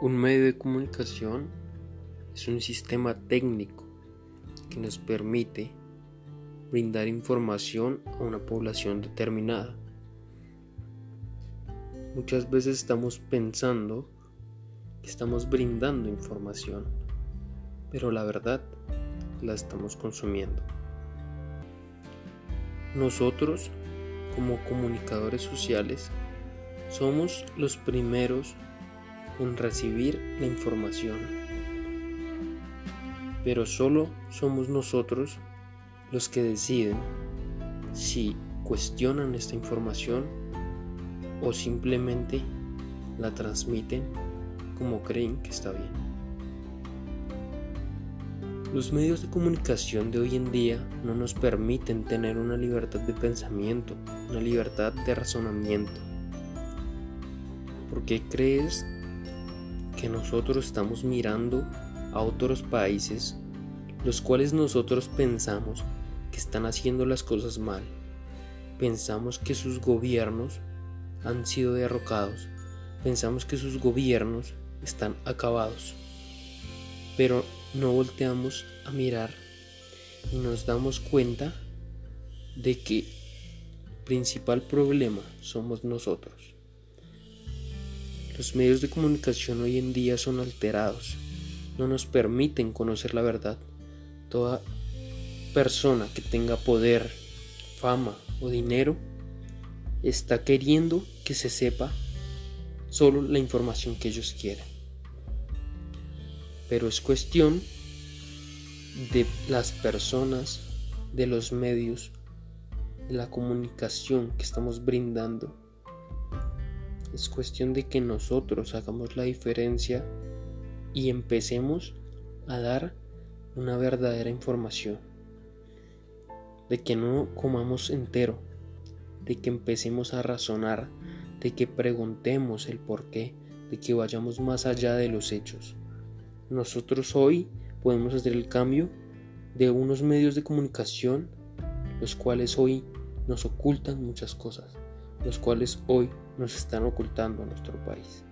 Un medio de comunicación es un sistema técnico que nos permite brindar información a una población determinada. Muchas veces estamos pensando que estamos brindando información, pero la verdad la estamos consumiendo. Nosotros, como comunicadores sociales, somos los primeros en recibir la información. Pero solo somos nosotros los que deciden si cuestionan esta información o simplemente la transmiten como creen que está bien. Los medios de comunicación de hoy en día no nos permiten tener una libertad de pensamiento, una libertad de razonamiento. ¿Por qué crees que nosotros estamos mirando a otros países, los cuales nosotros pensamos que están haciendo las cosas mal. Pensamos que sus gobiernos han sido derrocados. Pensamos que sus gobiernos están acabados. Pero no volteamos a mirar y nos damos cuenta de que el principal problema somos nosotros. Los medios de comunicación hoy en día son alterados, no nos permiten conocer la verdad. Toda persona que tenga poder, fama o dinero está queriendo que se sepa solo la información que ellos quieren. Pero es cuestión de las personas, de los medios, de la comunicación que estamos brindando es cuestión de que nosotros hagamos la diferencia y empecemos a dar una verdadera información. De que no comamos entero, de que empecemos a razonar, de que preguntemos el por qué, de que vayamos más allá de los hechos. Nosotros hoy podemos hacer el cambio de unos medios de comunicación, los cuales hoy nos ocultan muchas cosas los cuales hoy nos están ocultando a nuestro país.